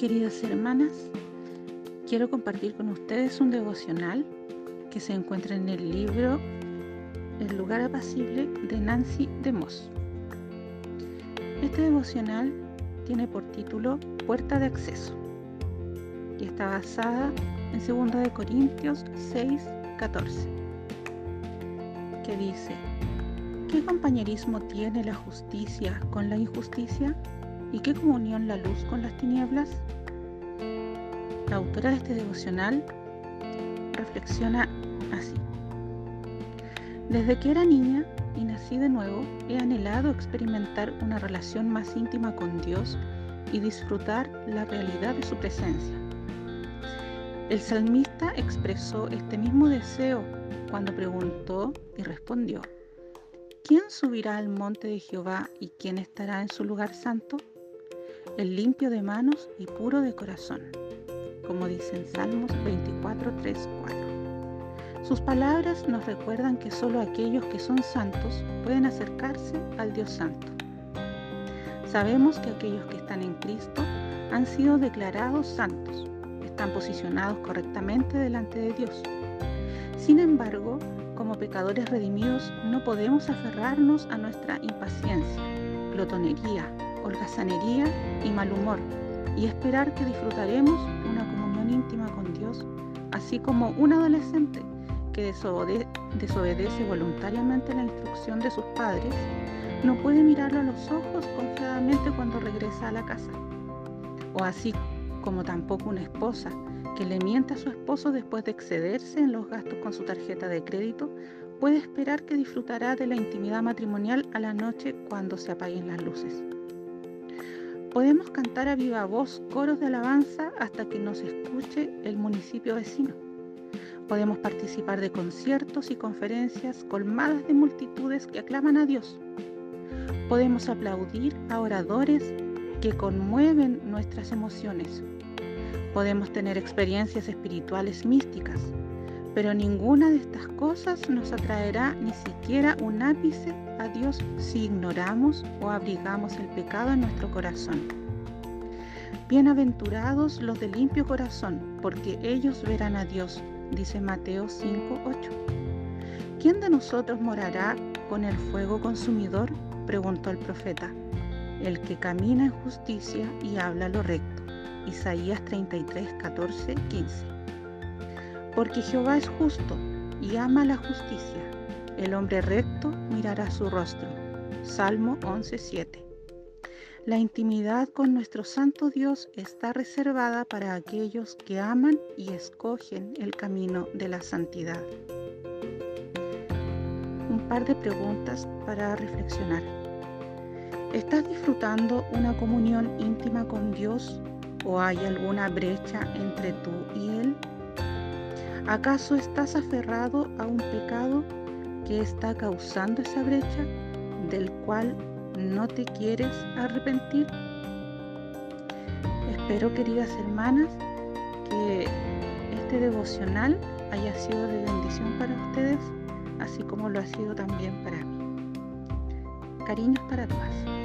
Queridas hermanas, quiero compartir con ustedes un devocional que se encuentra en el libro El lugar apacible de Nancy de Moss. Este devocional tiene por título Puerta de Acceso y está basada en 2 de Corintios 6, 14, que dice, ¿qué compañerismo tiene la justicia con la injusticia? ¿Y qué comunión la luz con las tinieblas? La autora de este devocional reflexiona así. Desde que era niña y nací de nuevo, he anhelado experimentar una relación más íntima con Dios y disfrutar la realidad de su presencia. El salmista expresó este mismo deseo cuando preguntó y respondió, ¿quién subirá al monte de Jehová y quién estará en su lugar santo? El limpio de manos y puro de corazón, como dicen Salmos 24, 3, 4. Sus palabras nos recuerdan que solo aquellos que son santos pueden acercarse al Dios Santo. Sabemos que aquellos que están en Cristo han sido declarados santos, están posicionados correctamente delante de Dios. Sin embargo, como pecadores redimidos no podemos aferrarnos a nuestra impaciencia, glotonería, holgazanería y mal humor, y esperar que disfrutaremos una comunión íntima con Dios, así como un adolescente que desobedece voluntariamente la instrucción de sus padres, no puede mirarlo a los ojos confiadamente cuando regresa a la casa. O así como tampoco una esposa que le miente a su esposo después de excederse en los gastos con su tarjeta de crédito, puede esperar que disfrutará de la intimidad matrimonial a la noche cuando se apaguen las luces. Podemos cantar a viva voz coros de alabanza hasta que nos escuche el municipio vecino. Podemos participar de conciertos y conferencias colmadas de multitudes que aclaman a Dios. Podemos aplaudir a oradores que conmueven nuestras emociones. Podemos tener experiencias espirituales místicas, pero ninguna de estas cosas nos atraerá ni siquiera un ápice a Dios si ignoramos o abrigamos el pecado en nuestro corazón. Bienaventurados los de limpio corazón, porque ellos verán a Dios, dice Mateo 5:8. ¿Quién de nosotros morará con el fuego consumidor? preguntó el profeta. El que camina en justicia y habla lo recto. Isaías 33, 14, 15 porque Jehová es justo y ama la justicia. El hombre recto mirará su rostro. Salmo 11.7. La intimidad con nuestro Santo Dios está reservada para aquellos que aman y escogen el camino de la santidad. Un par de preguntas para reflexionar. ¿Estás disfrutando una comunión íntima con Dios o hay alguna brecha entre tú y Él? ¿Acaso estás aferrado a un pecado que está causando esa brecha del cual no te quieres arrepentir? Espero, queridas hermanas, que este devocional haya sido de bendición para ustedes, así como lo ha sido también para mí. Cariños para todas.